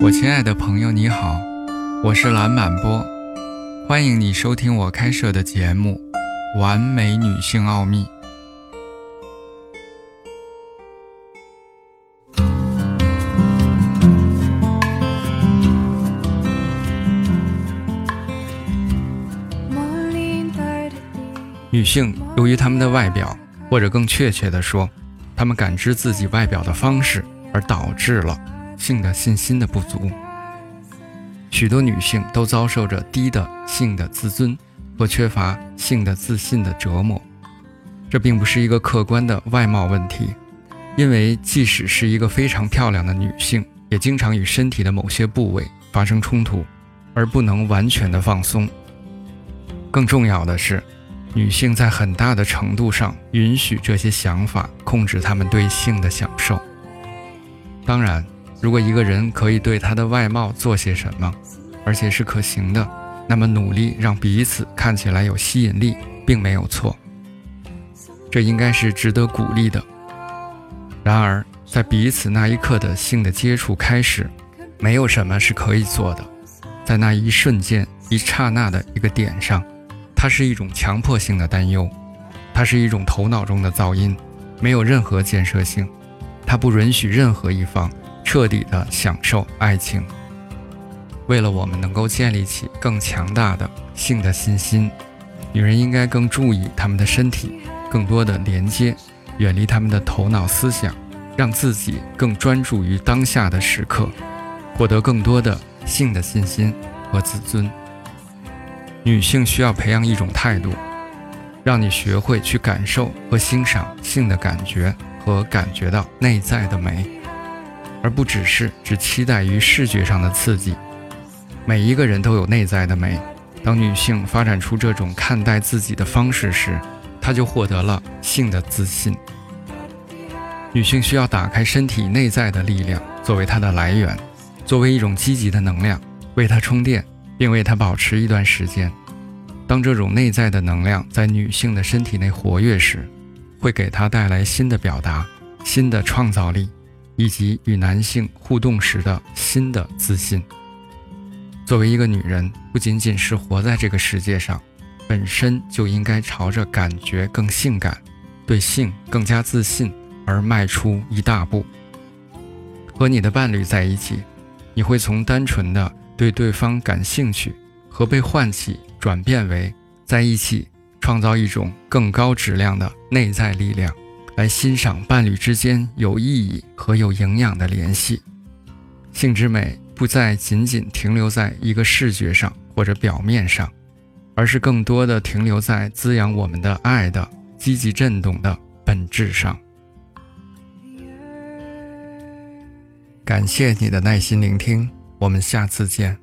我亲爱的朋友，你好，我是蓝满波，欢迎你收听我开设的节目《完美女性奥秘》。女性由于她们的外表，或者更确切的说，她们感知自己外表的方式，而导致了性的信心的不足。许多女性都遭受着低的性的自尊或缺乏性的自信的折磨。这并不是一个客观的外貌问题，因为即使是一个非常漂亮的女性，也经常与身体的某些部位发生冲突，而不能完全的放松。更重要的是。女性在很大的程度上允许这些想法控制她们对性的享受。当然，如果一个人可以对他的外貌做些什么，而且是可行的，那么努力让彼此看起来有吸引力并没有错。这应该是值得鼓励的。然而，在彼此那一刻的性的接触开始，没有什么是可以做的。在那一瞬间、一刹那的一个点上。它是一种强迫性的担忧，它是一种头脑中的噪音，没有任何建设性。它不允许任何一方彻底的享受爱情。为了我们能够建立起更强大的性的信心，女人应该更注意她们的身体，更多的连接，远离他们的头脑思想，让自己更专注于当下的时刻，获得更多的性的信心和自尊。女性需要培养一种态度，让你学会去感受和欣赏性的感觉和感觉到内在的美，而不只是只期待于视觉上的刺激。每一个人都有内在的美。当女性发展出这种看待自己的方式时，她就获得了性的自信。女性需要打开身体内在的力量作为她的来源，作为一种积极的能量，为她充电。并为它保持一段时间。当这种内在的能量在女性的身体内活跃时，会给她带来新的表达、新的创造力，以及与男性互动时的新的自信。作为一个女人，不仅仅是活在这个世界上，本身就应该朝着感觉更性感、对性更加自信而迈出一大步。和你的伴侣在一起，你会从单纯的。对对方感兴趣和被唤起，转变为在一起创造一种更高质量的内在力量，来欣赏伴侣之间有意义和有营养的联系。性之美不再仅仅停留在一个视觉上或者表面上，而是更多的停留在滋养我们的爱的积极震动的本质上。感谢你的耐心聆听。我们下次见。